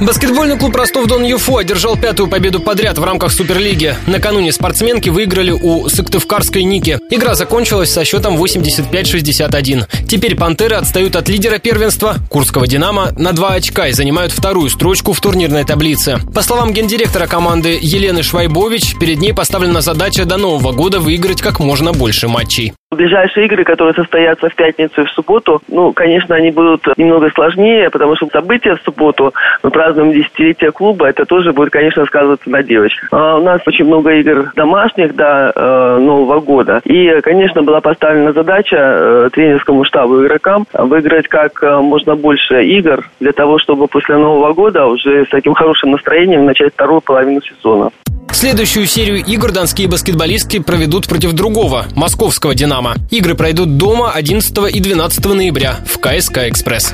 Баскетбольный клуб Ростов-Дон ЮФО одержал пятую победу подряд в рамках Суперлиги. Накануне спортсменки выиграли у Сыктывкарской Ники. Игра закончилась со счетом 85-61. Теперь «Пантеры» отстают от лидера первенства Курского «Динамо» на два очка и занимают вторую строчку в турнирной таблице. По словам гендиректора команды Елены Швайбович, перед ней поставлена задача до Нового года выиграть как можно больше матчей. Ближайшие игры, которые состоятся в пятницу и в субботу, ну, конечно, они будут немного сложнее, потому что события в субботу, мы празднуем десятилетие клуба, это тоже будет, конечно, сказываться на девочках. А у нас очень много игр домашних до э, Нового года. И, конечно, была поставлена задача э, тренерскому штабу игрокам выиграть как э, можно больше игр для того, чтобы после Нового года уже с таким хорошим настроением начать вторую половину сезона. Следующую серию игр донские баскетболистки проведут против другого, московского «Динамо». Игры пройдут дома 11 и 12 ноября в КСК «Экспресс».